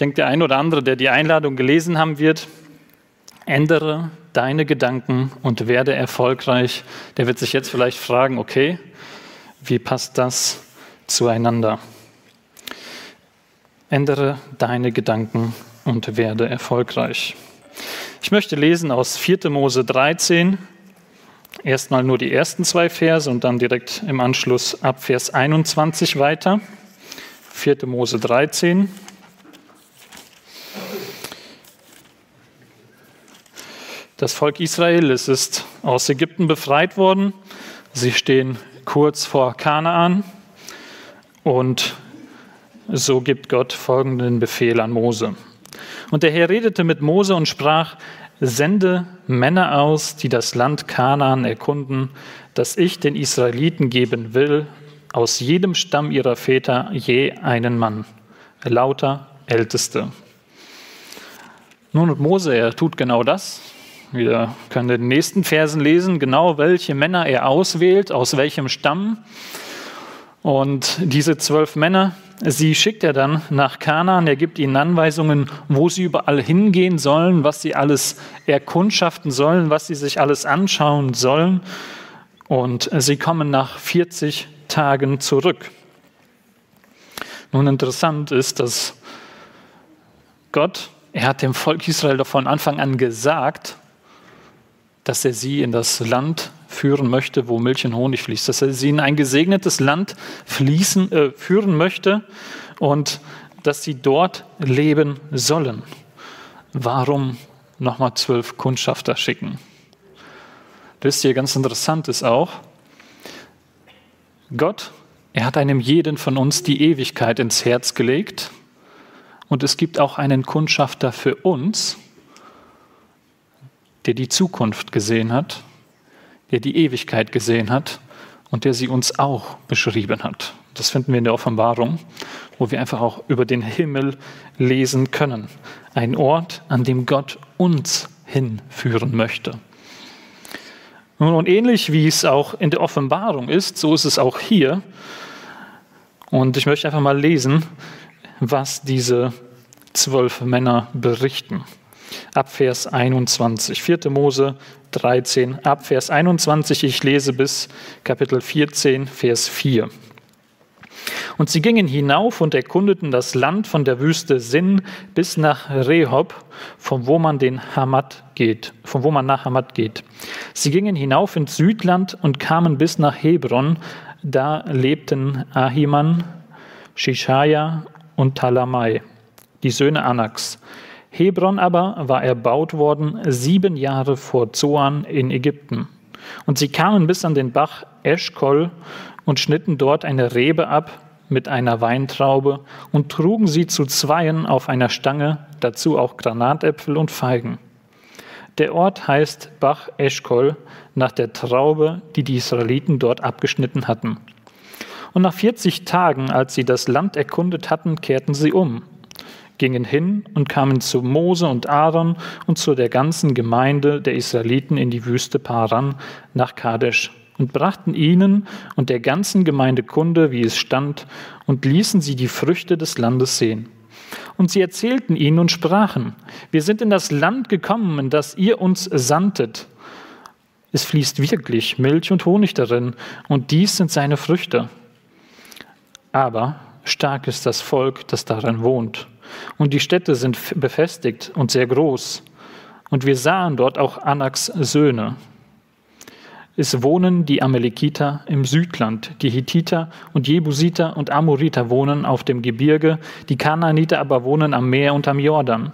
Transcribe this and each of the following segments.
denke, der ein oder andere, der die Einladung gelesen haben wird, ändere deine Gedanken und werde erfolgreich, der wird sich jetzt vielleicht fragen, okay, wie passt das zueinander? Ändere deine Gedanken und werde erfolgreich. Ich möchte lesen aus 4. Mose 13, erstmal nur die ersten zwei Verse und dann direkt im Anschluss ab Vers 21 weiter. 4. Mose 13. Das Volk Israel es ist aus Ägypten befreit worden. Sie stehen kurz vor Kanaan und so gibt Gott folgenden Befehl an Mose. Und der Herr redete mit Mose und sprach, sende Männer aus, die das Land Kanaan erkunden, das ich den Israeliten geben will, aus jedem Stamm ihrer Väter je einen Mann, lauter Älteste. Nun, und Mose, er tut genau das. Wir können in den nächsten Versen lesen, genau welche Männer er auswählt, aus welchem Stamm. Und diese zwölf Männer, sie schickt er dann nach Kanaan. Er gibt ihnen Anweisungen, wo sie überall hingehen sollen, was sie alles erkundschaften sollen, was sie sich alles anschauen sollen. Und sie kommen nach 40 Tagen zurück. Nun interessant ist, dass Gott, er hat dem Volk Israel doch von Anfang an gesagt, dass er sie in das Land führen möchte, wo Milch und Honig fließt, dass er sie in ein gesegnetes Land fließen, äh, führen möchte und dass sie dort leben sollen. Warum nochmal zwölf Kundschafter schicken? Wisst ihr, ganz interessant ist auch, Gott, er hat einem jeden von uns die Ewigkeit ins Herz gelegt und es gibt auch einen Kundschafter für uns, der die Zukunft gesehen hat der die Ewigkeit gesehen hat und der sie uns auch beschrieben hat. Das finden wir in der Offenbarung, wo wir einfach auch über den Himmel lesen können. Ein Ort, an dem Gott uns hinführen möchte. Und ähnlich wie es auch in der Offenbarung ist, so ist es auch hier. Und ich möchte einfach mal lesen, was diese zwölf Männer berichten. Ab Vers 21, 4. Mose 13 ab Vers 21. Ich lese bis Kapitel 14, Vers 4. Und sie gingen hinauf und erkundeten das Land von der Wüste Sin bis nach Rehob, von wo man den Hamad geht, von wo man nach Hamad geht. Sie gingen hinauf ins Südland und kamen bis nach Hebron. Da lebten Ahiman, Shishaya und Talamai, die Söhne Anaks. Hebron aber war erbaut worden sieben Jahre vor Zoan in Ägypten. Und sie kamen bis an den Bach Eschkol und schnitten dort eine Rebe ab mit einer Weintraube und trugen sie zu Zweien auf einer Stange, dazu auch Granatäpfel und Feigen. Der Ort heißt Bach Eschkol nach der Traube, die die Israeliten dort abgeschnitten hatten. Und nach 40 Tagen, als sie das Land erkundet hatten, kehrten sie um gingen hin und kamen zu Mose und Aaron und zu der ganzen Gemeinde der Israeliten in die Wüste Paran nach Kadesh und brachten ihnen und der ganzen Gemeinde Kunde, wie es stand, und ließen sie die Früchte des Landes sehen. Und sie erzählten ihnen und sprachen, wir sind in das Land gekommen, in das ihr uns sandtet. Es fließt wirklich Milch und Honig darin, und dies sind seine Früchte. Aber stark ist das Volk, das darin wohnt. Und die Städte sind befestigt und sehr groß. Und wir sahen dort auch Anaks Söhne. Es wohnen die Amalekiter im Südland, die Hittiter und Jebusiter und Amoriter wohnen auf dem Gebirge, die Kanaaniter aber wohnen am Meer und am Jordan.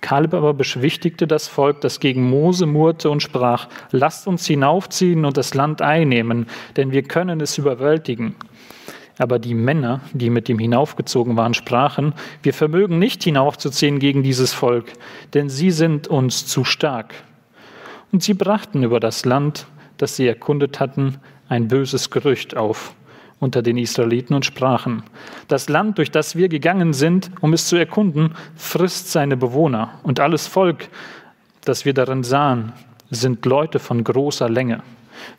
Kaleb aber beschwichtigte das Volk, das gegen Mose murrte und sprach, lasst uns hinaufziehen und das Land einnehmen, denn wir können es überwältigen. Aber die Männer, die mit ihm hinaufgezogen waren, sprachen, wir vermögen nicht hinaufzuziehen gegen dieses Volk, denn sie sind uns zu stark. Und sie brachten über das Land, das sie erkundet hatten, ein böses Gerücht auf unter den Israeliten und sprachen, das Land, durch das wir gegangen sind, um es zu erkunden, frisst seine Bewohner, und alles Volk, das wir darin sahen, sind Leute von großer Länge.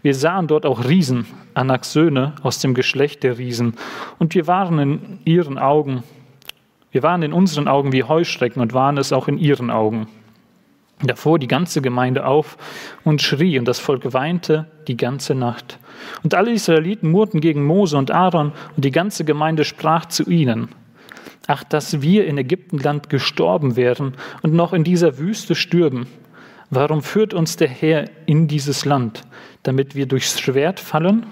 Wir sahen dort auch Riesen, Anaks Söhne aus dem Geschlecht der Riesen, und wir waren in ihren Augen Wir waren in unseren Augen wie Heuschrecken und waren es auch in ihren Augen. Da fuhr die ganze Gemeinde auf und schrie, und das Volk weinte die ganze Nacht. Und alle Israeliten murrten gegen Mose und Aaron, und die ganze Gemeinde sprach zu ihnen, Ach, dass wir in Ägyptenland gestorben wären und noch in dieser Wüste stürben. Warum führt uns der Herr in dieses Land, damit wir durchs Schwert fallen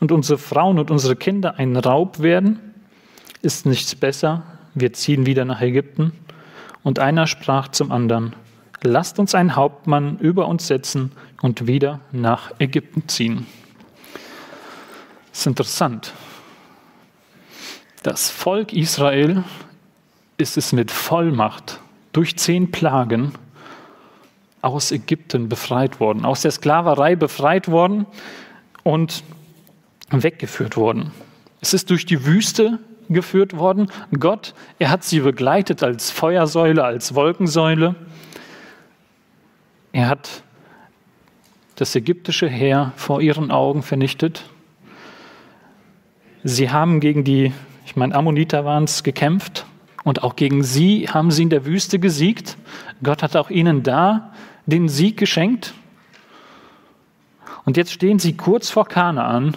und unsere Frauen und unsere Kinder ein Raub werden? Ist nichts besser, wir ziehen wieder nach Ägypten? Und einer sprach zum anderen, lasst uns einen Hauptmann über uns setzen und wieder nach Ägypten ziehen. Das ist interessant. Das Volk Israel ist es mit Vollmacht durch zehn Plagen aus Ägypten befreit worden, aus der Sklaverei befreit worden und weggeführt worden. Es ist durch die Wüste geführt worden. Gott, er hat sie begleitet als Feuersäule, als Wolkensäule. Er hat das ägyptische Heer vor ihren Augen vernichtet. Sie haben gegen die, ich meine, Ammoniter waren es, gekämpft und auch gegen sie haben sie in der Wüste gesiegt. Gott hat auch ihnen da den Sieg geschenkt. Und jetzt stehen sie kurz vor Kanaan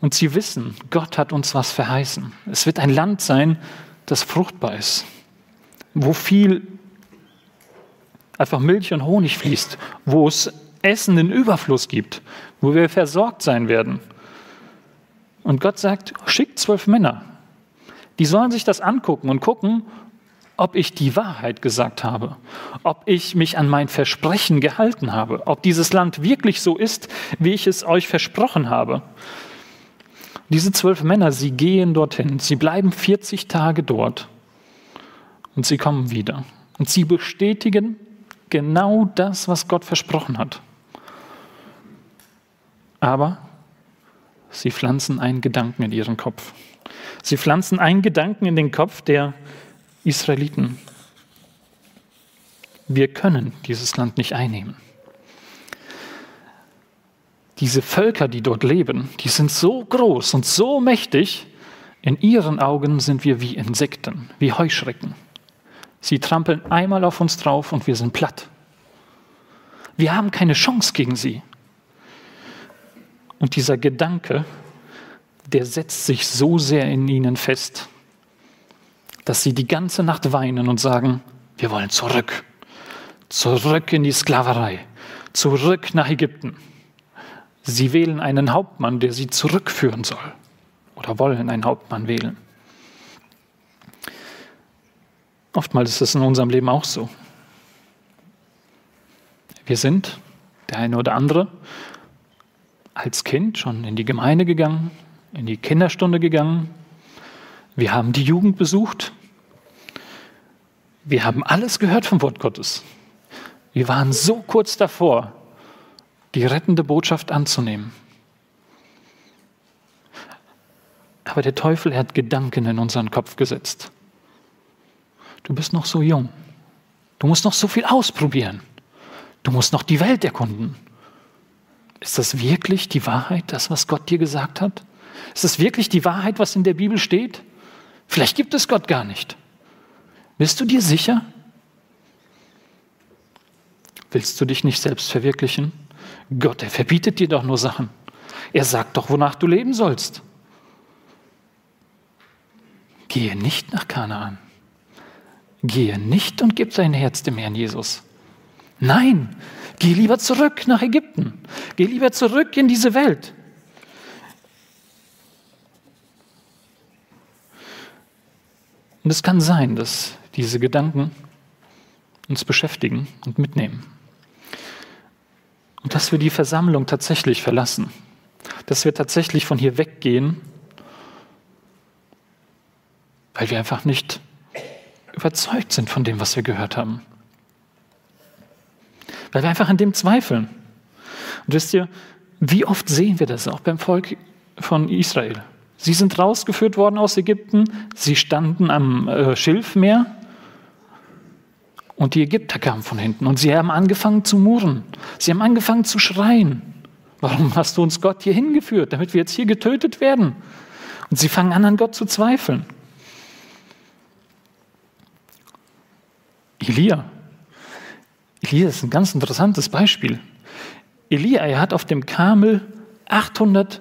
und sie wissen, Gott hat uns was verheißen. Es wird ein Land sein, das fruchtbar ist, wo viel einfach Milch und Honig fließt, wo es Essen in Überfluss gibt, wo wir versorgt sein werden. Und Gott sagt, schickt zwölf Männer. Die sollen sich das angucken und gucken, ob ich die Wahrheit gesagt habe, ob ich mich an mein Versprechen gehalten habe, ob dieses Land wirklich so ist, wie ich es euch versprochen habe. Diese zwölf Männer, sie gehen dorthin, sie bleiben 40 Tage dort und sie kommen wieder. Und sie bestätigen genau das, was Gott versprochen hat. Aber sie pflanzen einen Gedanken in ihren Kopf. Sie pflanzen einen Gedanken in den Kopf der Israeliten. Wir können dieses Land nicht einnehmen. Diese Völker, die dort leben, die sind so groß und so mächtig, in ihren Augen sind wir wie Insekten, wie Heuschrecken. Sie trampeln einmal auf uns drauf und wir sind platt. Wir haben keine Chance gegen sie. Und dieser Gedanke, der setzt sich so sehr in ihnen fest, dass sie die ganze Nacht weinen und sagen, wir wollen zurück, zurück in die Sklaverei, zurück nach Ägypten. Sie wählen einen Hauptmann, der sie zurückführen soll oder wollen einen Hauptmann wählen. Oftmals ist es in unserem Leben auch so. Wir sind, der eine oder andere, als Kind schon in die Gemeinde gegangen, in die Kinderstunde gegangen. Wir haben die Jugend besucht. Wir haben alles gehört vom Wort Gottes. Wir waren so kurz davor, die rettende Botschaft anzunehmen. Aber der Teufel hat Gedanken in unseren Kopf gesetzt. Du bist noch so jung. Du musst noch so viel ausprobieren. Du musst noch die Welt erkunden. Ist das wirklich die Wahrheit, das, was Gott dir gesagt hat? Ist das wirklich die Wahrheit, was in der Bibel steht? Vielleicht gibt es Gott gar nicht. Bist du dir sicher? Willst du dich nicht selbst verwirklichen? Gott, er verbietet dir doch nur Sachen. Er sagt doch, wonach du leben sollst. Gehe nicht nach Kanaan. Gehe nicht und gib dein Herz dem Herrn Jesus. Nein, geh lieber zurück nach Ägypten. Geh lieber zurück in diese Welt. Und es kann sein, dass diese Gedanken uns beschäftigen und mitnehmen. Und dass wir die Versammlung tatsächlich verlassen. Dass wir tatsächlich von hier weggehen, weil wir einfach nicht überzeugt sind von dem, was wir gehört haben. Weil wir einfach an dem zweifeln. Und wisst ihr, wie oft sehen wir das auch beim Volk von Israel? Sie sind rausgeführt worden aus Ägypten, sie standen am äh, Schilfmeer und die Ägypter kamen von hinten und sie haben angefangen zu murren. Sie haben angefangen zu schreien. Warum hast du uns Gott hier hingeführt, damit wir jetzt hier getötet werden? Und sie fangen an, an Gott zu zweifeln. Elia. Elia ist ein ganz interessantes Beispiel. Elia, er hat auf dem Kamel 800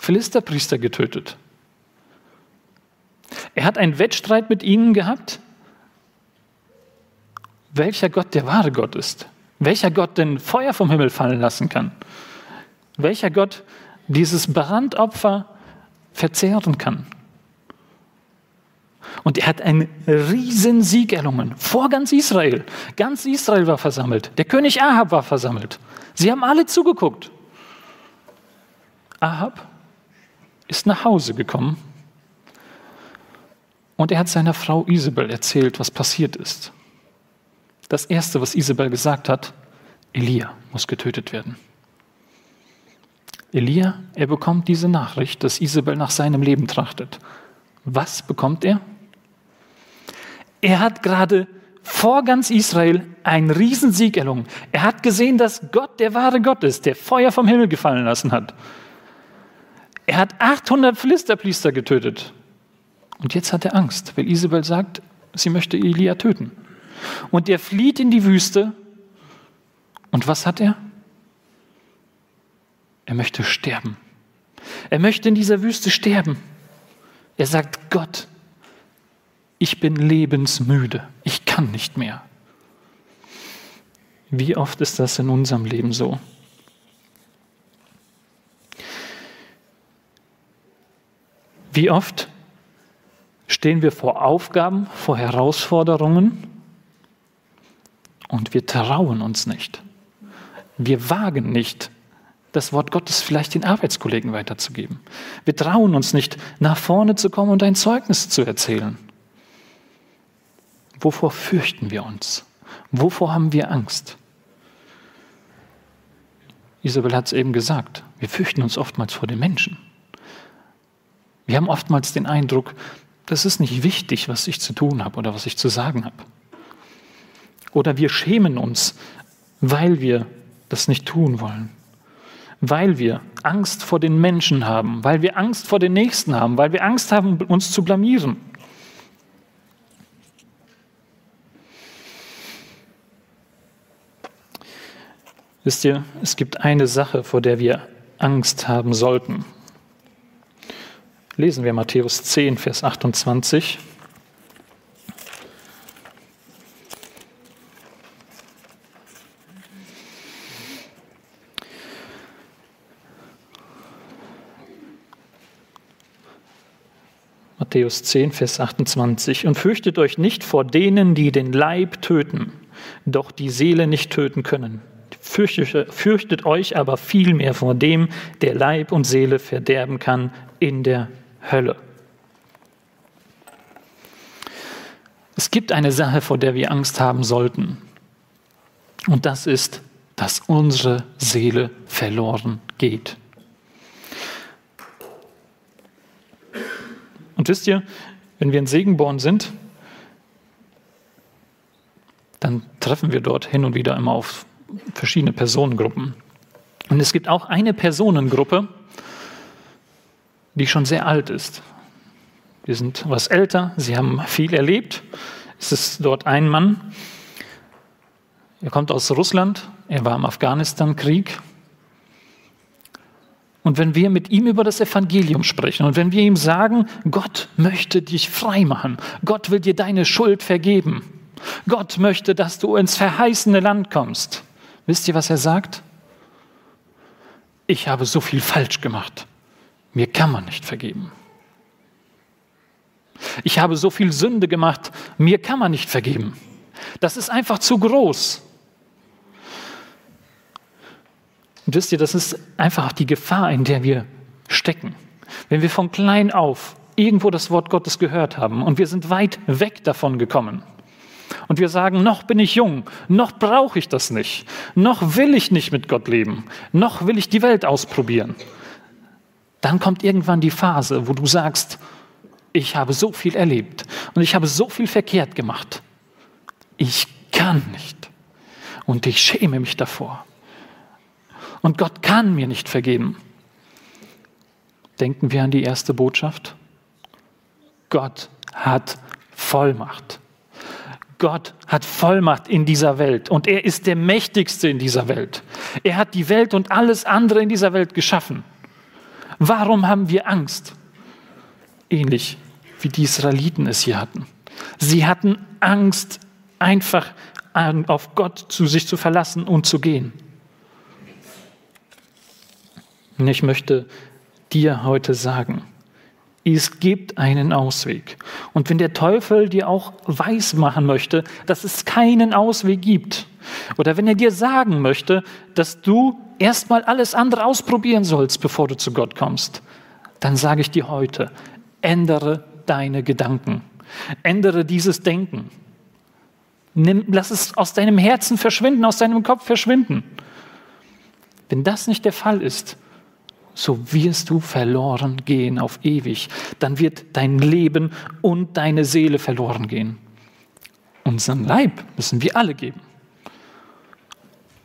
Philisterpriester getötet. Er hat einen Wettstreit mit ihnen gehabt, welcher Gott der wahre Gott ist, welcher Gott denn Feuer vom Himmel fallen lassen kann, welcher Gott dieses Brandopfer verzehren kann. Und er hat einen riesen Sieg erlungen vor ganz Israel. Ganz Israel war versammelt. Der König Ahab war versammelt. Sie haben alle zugeguckt. Ahab ist nach Hause gekommen und er hat seiner Frau Isabel erzählt, was passiert ist. Das Erste, was Isabel gesagt hat, Elia muss getötet werden. Elia, er bekommt diese Nachricht, dass Isabel nach seinem Leben trachtet. Was bekommt er? Er hat gerade vor ganz Israel einen Riesensieg erlungen. Er hat gesehen, dass Gott der wahre Gott ist, der Feuer vom Himmel gefallen lassen hat. Er hat 800 Philisterpriester getötet. Und jetzt hat er Angst, weil Isabel sagt, sie möchte Elia töten. Und er flieht in die Wüste. Und was hat er? Er möchte sterben. Er möchte in dieser Wüste sterben. Er sagt, Gott, ich bin lebensmüde. Ich kann nicht mehr. Wie oft ist das in unserem Leben so? Wie oft stehen wir vor Aufgaben, vor Herausforderungen und wir trauen uns nicht. Wir wagen nicht, das Wort Gottes vielleicht den Arbeitskollegen weiterzugeben. Wir trauen uns nicht, nach vorne zu kommen und ein Zeugnis zu erzählen. Wovor fürchten wir uns? Wovor haben wir Angst? Isabel hat es eben gesagt, wir fürchten uns oftmals vor den Menschen. Wir haben oftmals den Eindruck, das ist nicht wichtig, was ich zu tun habe oder was ich zu sagen habe. Oder wir schämen uns, weil wir das nicht tun wollen. Weil wir Angst vor den Menschen haben, weil wir Angst vor den Nächsten haben, weil wir Angst haben, uns zu blamieren. Wisst ihr, es gibt eine Sache, vor der wir Angst haben sollten. Lesen wir Matthäus 10, Vers 28. Matthäus 10, Vers 28. Und fürchtet euch nicht vor denen, die den Leib töten, doch die Seele nicht töten können. Fürchtet, fürchtet euch aber vielmehr vor dem, der Leib und Seele verderben kann in der Hölle. Es gibt eine Sache, vor der wir Angst haben sollten. Und das ist, dass unsere Seele verloren geht. Und wisst ihr, wenn wir in Segenborn sind, dann treffen wir dort hin und wieder immer auf verschiedene Personengruppen. Und es gibt auch eine Personengruppe, die schon sehr alt ist. Wir sind was älter, sie haben viel erlebt. Es ist dort ein Mann, er kommt aus Russland, er war im Afghanistan-Krieg und wenn wir mit ihm über das Evangelium sprechen und wenn wir ihm sagen, Gott möchte dich frei machen, Gott will dir deine Schuld vergeben, Gott möchte, dass du ins verheißene Land kommst, wisst ihr, was er sagt? Ich habe so viel falsch gemacht, mir kann man nicht vergeben. Ich habe so viel Sünde gemacht, mir kann man nicht vergeben. Das ist einfach zu groß. Und wisst ihr, das ist einfach die Gefahr, in der wir stecken. Wenn wir von klein auf irgendwo das Wort Gottes gehört haben und wir sind weit weg davon gekommen und wir sagen, noch bin ich jung, noch brauche ich das nicht, noch will ich nicht mit Gott leben, noch will ich die Welt ausprobieren, dann kommt irgendwann die Phase, wo du sagst, ich habe so viel erlebt und ich habe so viel verkehrt gemacht. Ich kann nicht und ich schäme mich davor. Und Gott kann mir nicht vergeben. Denken wir an die erste Botschaft. Gott hat Vollmacht. Gott hat Vollmacht in dieser Welt und er ist der Mächtigste in dieser Welt. Er hat die Welt und alles andere in dieser Welt geschaffen. Warum haben wir Angst? Ähnlich wie die Israeliten es hier hatten. Sie hatten Angst, einfach auf Gott zu sich zu verlassen und zu gehen. Und ich möchte dir heute sagen, es gibt einen Ausweg. Und wenn der Teufel dir auch weiß machen möchte, dass es keinen Ausweg gibt, oder wenn er dir sagen möchte, dass du erstmal alles andere ausprobieren sollst, bevor du zu Gott kommst, dann sage ich dir heute, ändere deine Gedanken. Ändere dieses Denken. Nimm, lass es aus deinem Herzen verschwinden, aus deinem Kopf verschwinden. Wenn das nicht der Fall ist, so wirst du verloren gehen auf ewig. Dann wird dein Leben und deine Seele verloren gehen. Unseren Leib müssen wir alle geben.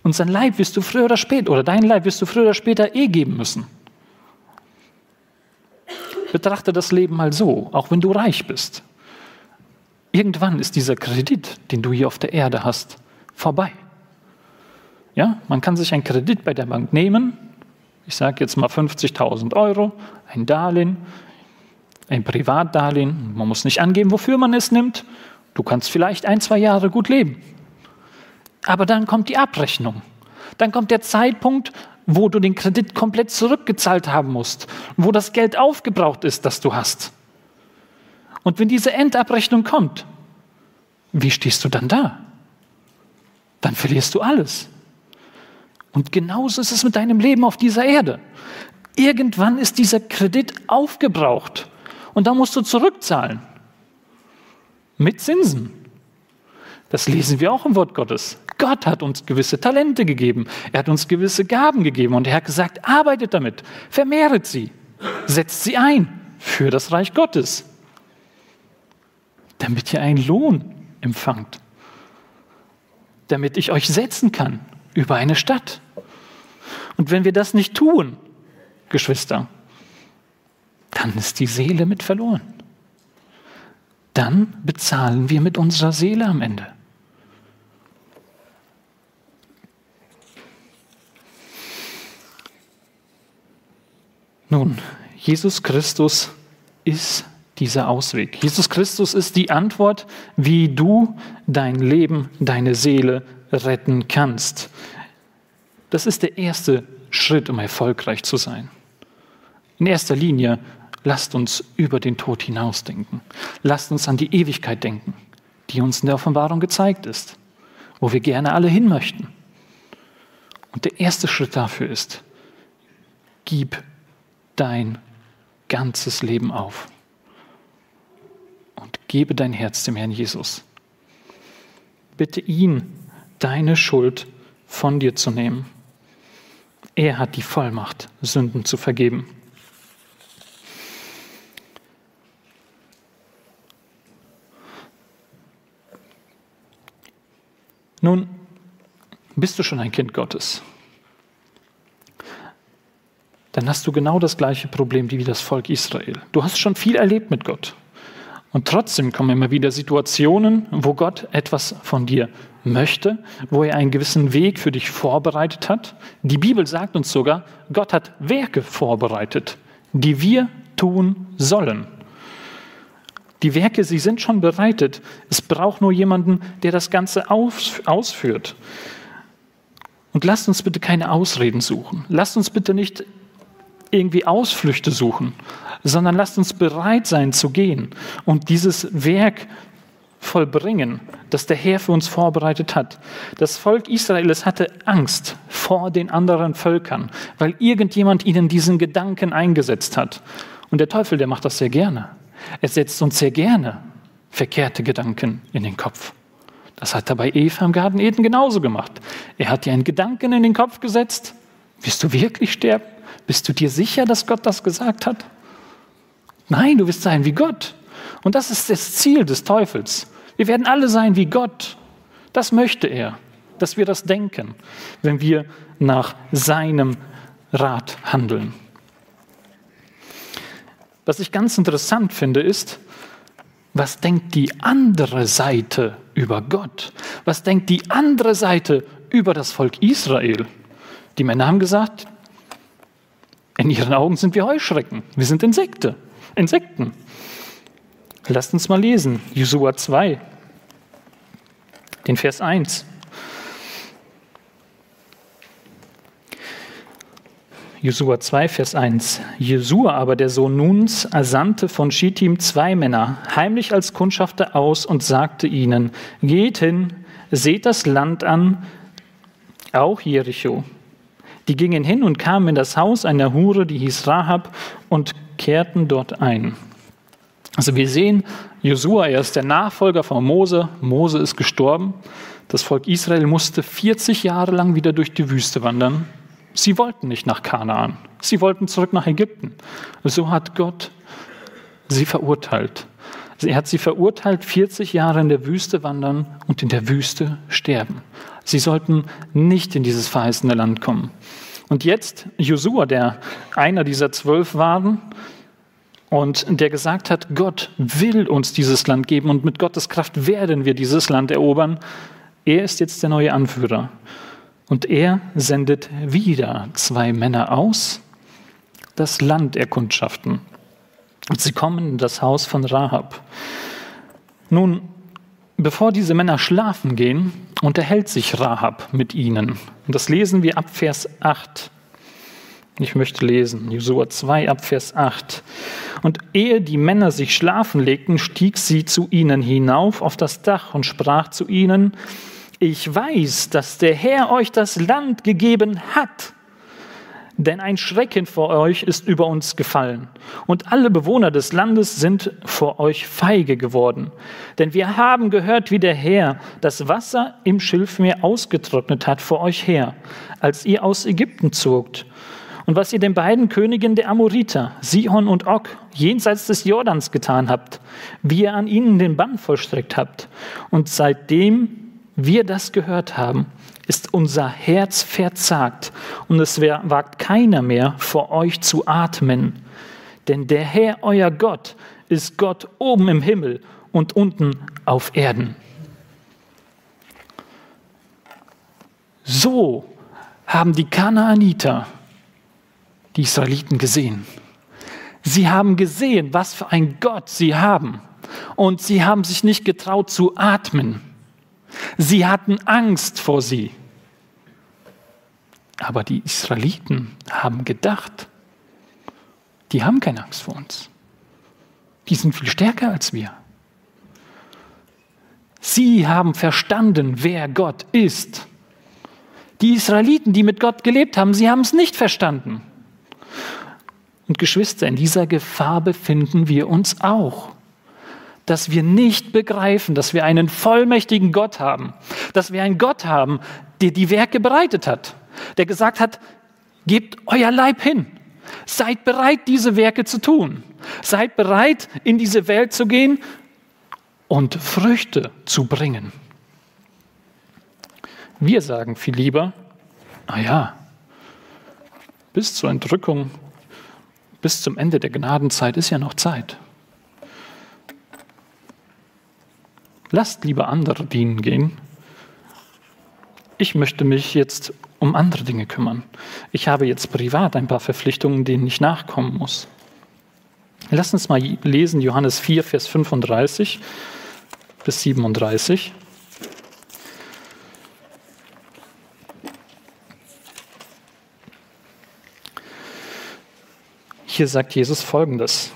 Unseren Leib wirst du früher oder später, oder dein Leib wirst du früher oder später eh geben müssen. Betrachte das Leben mal so, auch wenn du reich bist. Irgendwann ist dieser Kredit, den du hier auf der Erde hast, vorbei. Ja, man kann sich einen Kredit bei der Bank nehmen, ich sage jetzt mal 50.000 Euro, ein Darlehen, ein Privatdarlehen. Man muss nicht angeben, wofür man es nimmt. Du kannst vielleicht ein, zwei Jahre gut leben. Aber dann kommt die Abrechnung. Dann kommt der Zeitpunkt, wo du den Kredit komplett zurückgezahlt haben musst, wo das Geld aufgebraucht ist, das du hast. Und wenn diese Endabrechnung kommt, wie stehst du dann da? Dann verlierst du alles. Und genauso ist es mit deinem Leben auf dieser Erde. Irgendwann ist dieser Kredit aufgebraucht und da musst du zurückzahlen. Mit Zinsen. Das lesen wir auch im Wort Gottes. Gott hat uns gewisse Talente gegeben. Er hat uns gewisse Gaben gegeben und er hat gesagt, arbeitet damit, vermehret sie, setzt sie ein für das Reich Gottes, damit ihr einen Lohn empfangt, damit ich euch setzen kann über eine Stadt. Und wenn wir das nicht tun, Geschwister, dann ist die Seele mit verloren. Dann bezahlen wir mit unserer Seele am Ende. Nun, Jesus Christus ist dieser Ausweg. Jesus Christus ist die Antwort, wie du dein Leben, deine Seele retten kannst. Das ist der erste Schritt, um erfolgreich zu sein. In erster Linie, lasst uns über den Tod hinausdenken. Lasst uns an die Ewigkeit denken, die uns in der Offenbarung gezeigt ist, wo wir gerne alle hin möchten. Und der erste Schritt dafür ist, gib dein ganzes Leben auf und gebe dein Herz dem Herrn Jesus. Bitte ihn, deine Schuld von dir zu nehmen er hat die Vollmacht, Sünden zu vergeben. Nun, bist du schon ein Kind Gottes? Dann hast du genau das gleiche Problem wie das Volk Israel. Du hast schon viel erlebt mit Gott. Und trotzdem kommen immer wieder Situationen, wo Gott etwas von dir möchte, wo er einen gewissen Weg für dich vorbereitet hat. Die Bibel sagt uns sogar, Gott hat Werke vorbereitet, die wir tun sollen. Die Werke, sie sind schon bereitet. Es braucht nur jemanden, der das Ganze ausführt. Und lasst uns bitte keine Ausreden suchen. Lasst uns bitte nicht irgendwie Ausflüchte suchen, sondern lasst uns bereit sein zu gehen und dieses Werk vollbringen, das der Herr für uns vorbereitet hat. Das Volk Israels hatte Angst vor den anderen Völkern, weil irgendjemand ihnen diesen Gedanken eingesetzt hat. Und der Teufel, der macht das sehr gerne. Er setzt uns sehr gerne verkehrte Gedanken in den Kopf. Das hat er bei Eva im Garten Eden genauso gemacht. Er hat dir einen Gedanken in den Kopf gesetzt. Wirst du wirklich sterben? Bist du dir sicher, dass Gott das gesagt hat? Nein, du wirst sein wie Gott. Und das ist das Ziel des Teufels. Wir werden alle sein wie Gott. Das möchte er, dass wir das denken, wenn wir nach seinem Rat handeln. Was ich ganz interessant finde, ist, was denkt die andere Seite über Gott? Was denkt die andere Seite über das Volk Israel? Die Männer haben gesagt, in ihren Augen sind wir Heuschrecken, wir sind Insekte, Insekten. Lasst uns mal lesen, Josua 2, den Vers 1. Josua 2, Vers 1. Jesua aber, der Sohn Nuns, ersandte von Schittim zwei Männer heimlich als Kundschafter aus und sagte ihnen, geht hin, seht das Land an, auch Jericho. Die gingen hin und kamen in das Haus einer Hure, die hieß Rahab, und kehrten dort ein. Also wir sehen, Josua, er ist der Nachfolger von Mose. Mose ist gestorben. Das Volk Israel musste 40 Jahre lang wieder durch die Wüste wandern. Sie wollten nicht nach Kanaan. Sie wollten zurück nach Ägypten. So hat Gott sie verurteilt. Er hat sie verurteilt, 40 Jahre in der Wüste wandern und in der Wüste sterben. Sie sollten nicht in dieses verheißene Land kommen. Und jetzt Josua, der einer dieser zwölf waren und der gesagt hat, Gott will uns dieses Land geben und mit Gottes Kraft werden wir dieses Land erobern. Er ist jetzt der neue Anführer. Und er sendet wieder zwei Männer aus, das Land erkundschaften. Und sie kommen in das Haus von Rahab. Nun, bevor diese Männer schlafen gehen, unterhält sich Rahab mit ihnen. Und das lesen wir ab Vers 8. Ich möchte lesen, Josua 2 ab Vers 8. Und ehe die Männer sich schlafen legten, stieg sie zu ihnen hinauf auf das Dach und sprach zu ihnen, ich weiß, dass der Herr euch das Land gegeben hat. Denn ein Schrecken vor euch ist über uns gefallen, und alle Bewohner des Landes sind vor euch feige geworden. Denn wir haben gehört, wie der Herr das Wasser im Schilfmeer ausgetrocknet hat vor euch her, als ihr aus Ägypten zogt. Und was ihr den beiden Königen der Amoriter, Sihon und Og, jenseits des Jordans getan habt, wie ihr an ihnen den Bann vollstreckt habt. Und seitdem wir das gehört haben, ist unser Herz verzagt und es wagt keiner mehr vor euch zu atmen. Denn der Herr, euer Gott, ist Gott oben im Himmel und unten auf Erden. So haben die Kanaaniter die Israeliten gesehen. Sie haben gesehen, was für ein Gott sie haben. Und sie haben sich nicht getraut zu atmen. Sie hatten Angst vor sie. Aber die Israeliten haben gedacht, die haben keine Angst vor uns. Die sind viel stärker als wir. Sie haben verstanden, wer Gott ist. Die Israeliten, die mit Gott gelebt haben, sie haben es nicht verstanden. Und Geschwister, in dieser Gefahr befinden wir uns auch dass wir nicht begreifen, dass wir einen vollmächtigen Gott haben, dass wir einen Gott haben, der die Werke bereitet hat, der gesagt hat, gebt euer Leib hin, seid bereit, diese Werke zu tun, seid bereit, in diese Welt zu gehen und Früchte zu bringen. Wir sagen viel lieber, ah ja, bis zur Entrückung, bis zum Ende der Gnadenzeit ist ja noch Zeit. Lasst lieber andere dienen gehen. Ich möchte mich jetzt um andere Dinge kümmern. Ich habe jetzt privat ein paar Verpflichtungen, denen ich nachkommen muss. Lass uns mal lesen Johannes 4, Vers 35 bis 37. Hier sagt Jesus Folgendes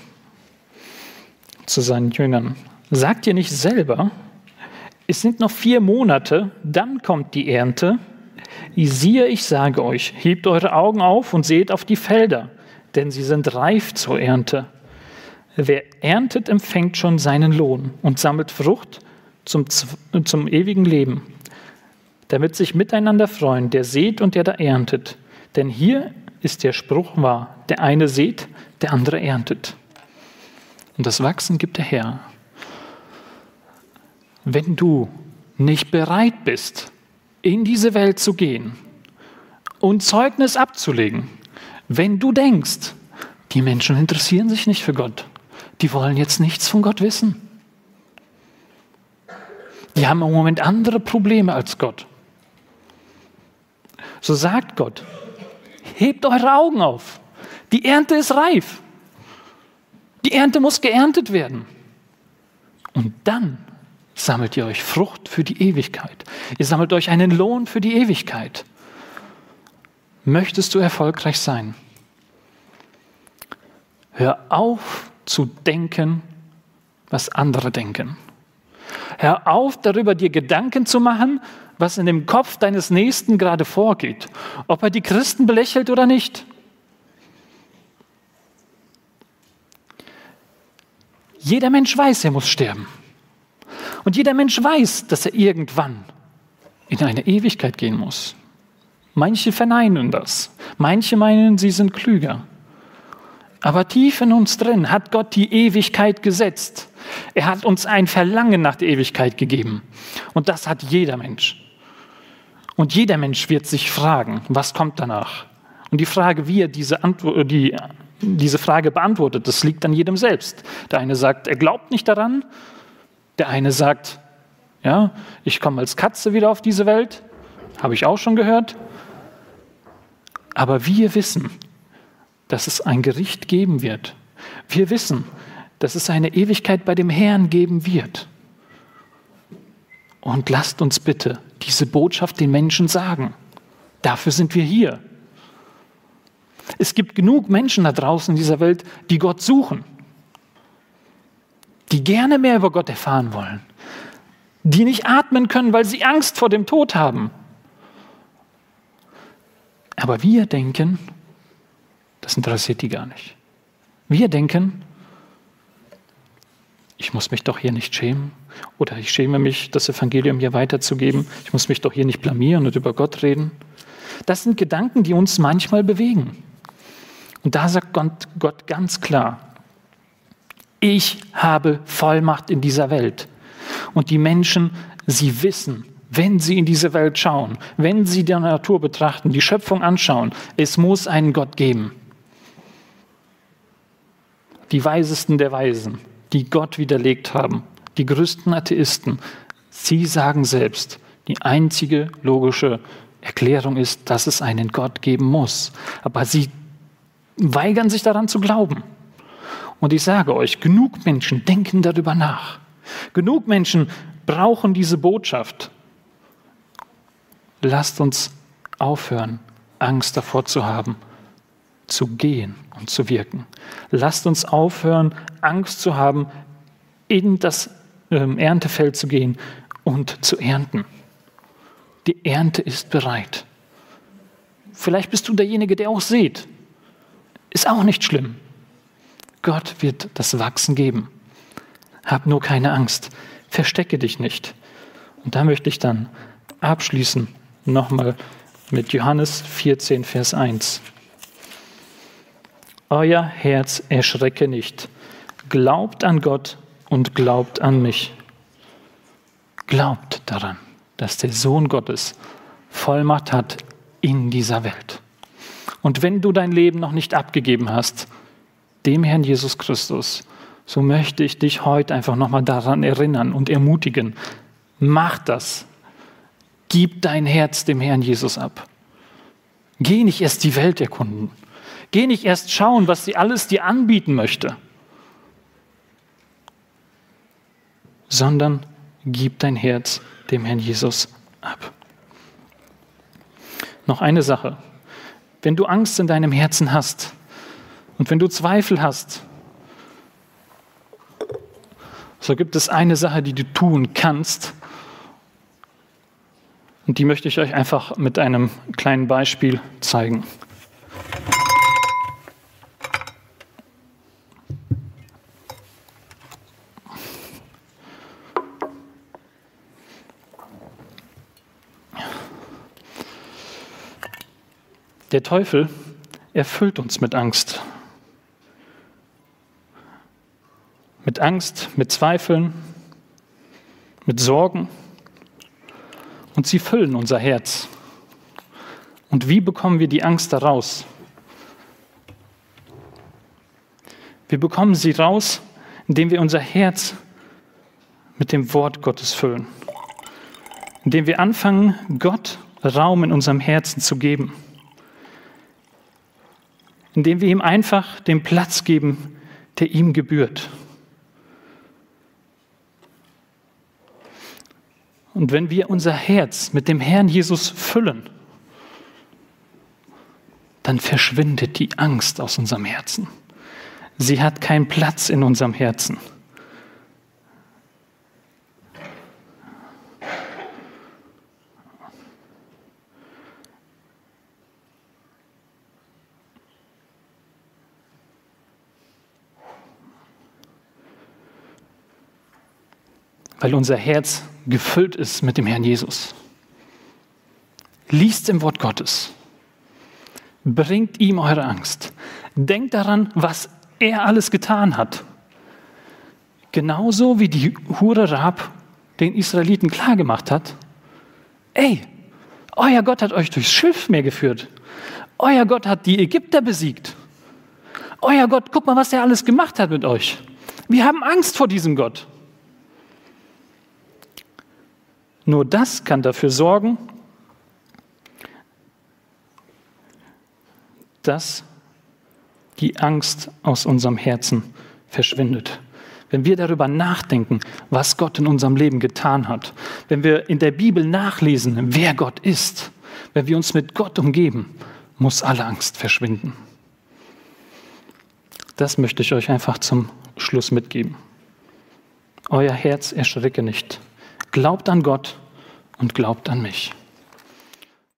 zu seinen Jüngern. Sagt ihr nicht selber, es sind noch vier Monate, dann kommt die Ernte. Siehe, ich sage euch, hebt eure Augen auf und seht auf die Felder, denn sie sind reif zur Ernte. Wer erntet, empfängt schon seinen Lohn und sammelt Frucht zum, zum ewigen Leben, damit sich miteinander freuen, der seht und der da erntet. Denn hier ist der Spruch wahr, der eine seht, der andere erntet. Und das Wachsen gibt der Herr wenn du nicht bereit bist, in diese Welt zu gehen und Zeugnis abzulegen, wenn du denkst, die Menschen interessieren sich nicht für Gott, die wollen jetzt nichts von Gott wissen. Die haben im Moment andere Probleme als Gott. So sagt Gott, hebt eure Augen auf. Die Ernte ist reif. Die Ernte muss geerntet werden. Und dann sammelt ihr euch Frucht für die Ewigkeit. Ihr sammelt euch einen Lohn für die Ewigkeit. Möchtest du erfolgreich sein? Hör auf zu denken, was andere denken. Hör auf darüber, dir Gedanken zu machen, was in dem Kopf deines Nächsten gerade vorgeht, ob er die Christen belächelt oder nicht. Jeder Mensch weiß, er muss sterben. Und jeder Mensch weiß, dass er irgendwann in eine Ewigkeit gehen muss. Manche verneinen das. Manche meinen, sie sind klüger. Aber tief in uns drin hat Gott die Ewigkeit gesetzt. Er hat uns ein Verlangen nach der Ewigkeit gegeben. Und das hat jeder Mensch. Und jeder Mensch wird sich fragen, was kommt danach? Und die Frage, wie er diese, Antwort, die, diese Frage beantwortet, das liegt an jedem selbst. Der eine sagt, er glaubt nicht daran. Der eine sagt, ja, ich komme als Katze wieder auf diese Welt. Habe ich auch schon gehört. Aber wir wissen, dass es ein Gericht geben wird. Wir wissen, dass es eine Ewigkeit bei dem Herrn geben wird. Und lasst uns bitte diese Botschaft den Menschen sagen. Dafür sind wir hier. Es gibt genug Menschen da draußen in dieser Welt, die Gott suchen, die gerne mehr über Gott erfahren wollen, die nicht atmen können, weil sie Angst vor dem Tod haben. Aber wir denken, das interessiert die gar nicht. Wir denken, ich muss mich doch hier nicht schämen oder ich schäme mich, das Evangelium hier weiterzugeben. Ich muss mich doch hier nicht blamieren und über Gott reden. Das sind Gedanken, die uns manchmal bewegen. Und da sagt Gott ganz klar, ich habe Vollmacht in dieser Welt. Und die Menschen, sie wissen, wenn sie in diese Welt schauen, wenn sie die Natur betrachten, die Schöpfung anschauen, es muss einen Gott geben die Weisesten der Weisen, die Gott widerlegt haben, die größten Atheisten, sie sagen selbst, die einzige logische Erklärung ist, dass es einen Gott geben muss. Aber sie weigern sich daran zu glauben. Und ich sage euch, genug Menschen denken darüber nach. Genug Menschen brauchen diese Botschaft. Lasst uns aufhören, Angst davor zu haben, zu gehen und zu wirken. Lasst uns aufhören, Angst zu haben, in das ähm, Erntefeld zu gehen und zu ernten. Die Ernte ist bereit. Vielleicht bist du derjenige, der auch sieht. Ist auch nicht schlimm. Gott wird das Wachsen geben. Hab nur keine Angst. Verstecke dich nicht. Und da möchte ich dann abschließen nochmal mit Johannes 14, Vers 1. Euer Herz erschrecke nicht. Glaubt an Gott und glaubt an mich. Glaubt daran, dass der Sohn Gottes Vollmacht hat in dieser Welt. Und wenn du dein Leben noch nicht abgegeben hast, dem Herrn Jesus Christus, so möchte ich dich heute einfach nochmal daran erinnern und ermutigen. Mach das. Gib dein Herz dem Herrn Jesus ab. Geh nicht erst die Welt erkunden. Geh nicht erst schauen, was sie alles dir anbieten möchte, sondern gib dein Herz dem Herrn Jesus ab. Noch eine Sache. Wenn du Angst in deinem Herzen hast und wenn du Zweifel hast, so gibt es eine Sache, die du tun kannst. Und die möchte ich euch einfach mit einem kleinen Beispiel zeigen. Der Teufel erfüllt uns mit Angst. Angst, mit Zweifeln, mit Sorgen. Und sie füllen unser Herz. Und wie bekommen wir die Angst daraus? Wir bekommen sie raus, indem wir unser Herz mit dem Wort Gottes füllen. indem wir anfangen, Gott Raum in unserem Herzen zu geben, indem wir ihm einfach den Platz geben, der ihm gebührt. Und wenn wir unser Herz mit dem Herrn Jesus füllen, dann verschwindet die Angst aus unserem Herzen. Sie hat keinen Platz in unserem Herzen. Weil unser Herz gefüllt ist mit dem Herrn Jesus. Liest im Wort Gottes. Bringt ihm eure Angst. Denkt daran, was er alles getan hat. Genauso wie die Hure Rab den Israeliten klargemacht hat. Ey, euer Gott hat euch durchs Schilfmeer geführt. Euer Gott hat die Ägypter besiegt. Euer Gott, guck mal, was er alles gemacht hat mit euch. Wir haben Angst vor diesem Gott. Nur das kann dafür sorgen, dass die Angst aus unserem Herzen verschwindet. Wenn wir darüber nachdenken, was Gott in unserem Leben getan hat, wenn wir in der Bibel nachlesen, wer Gott ist, wenn wir uns mit Gott umgeben, muss alle Angst verschwinden. Das möchte ich euch einfach zum Schluss mitgeben. Euer Herz erschrecke nicht. Glaubt an Gott und glaubt an mich.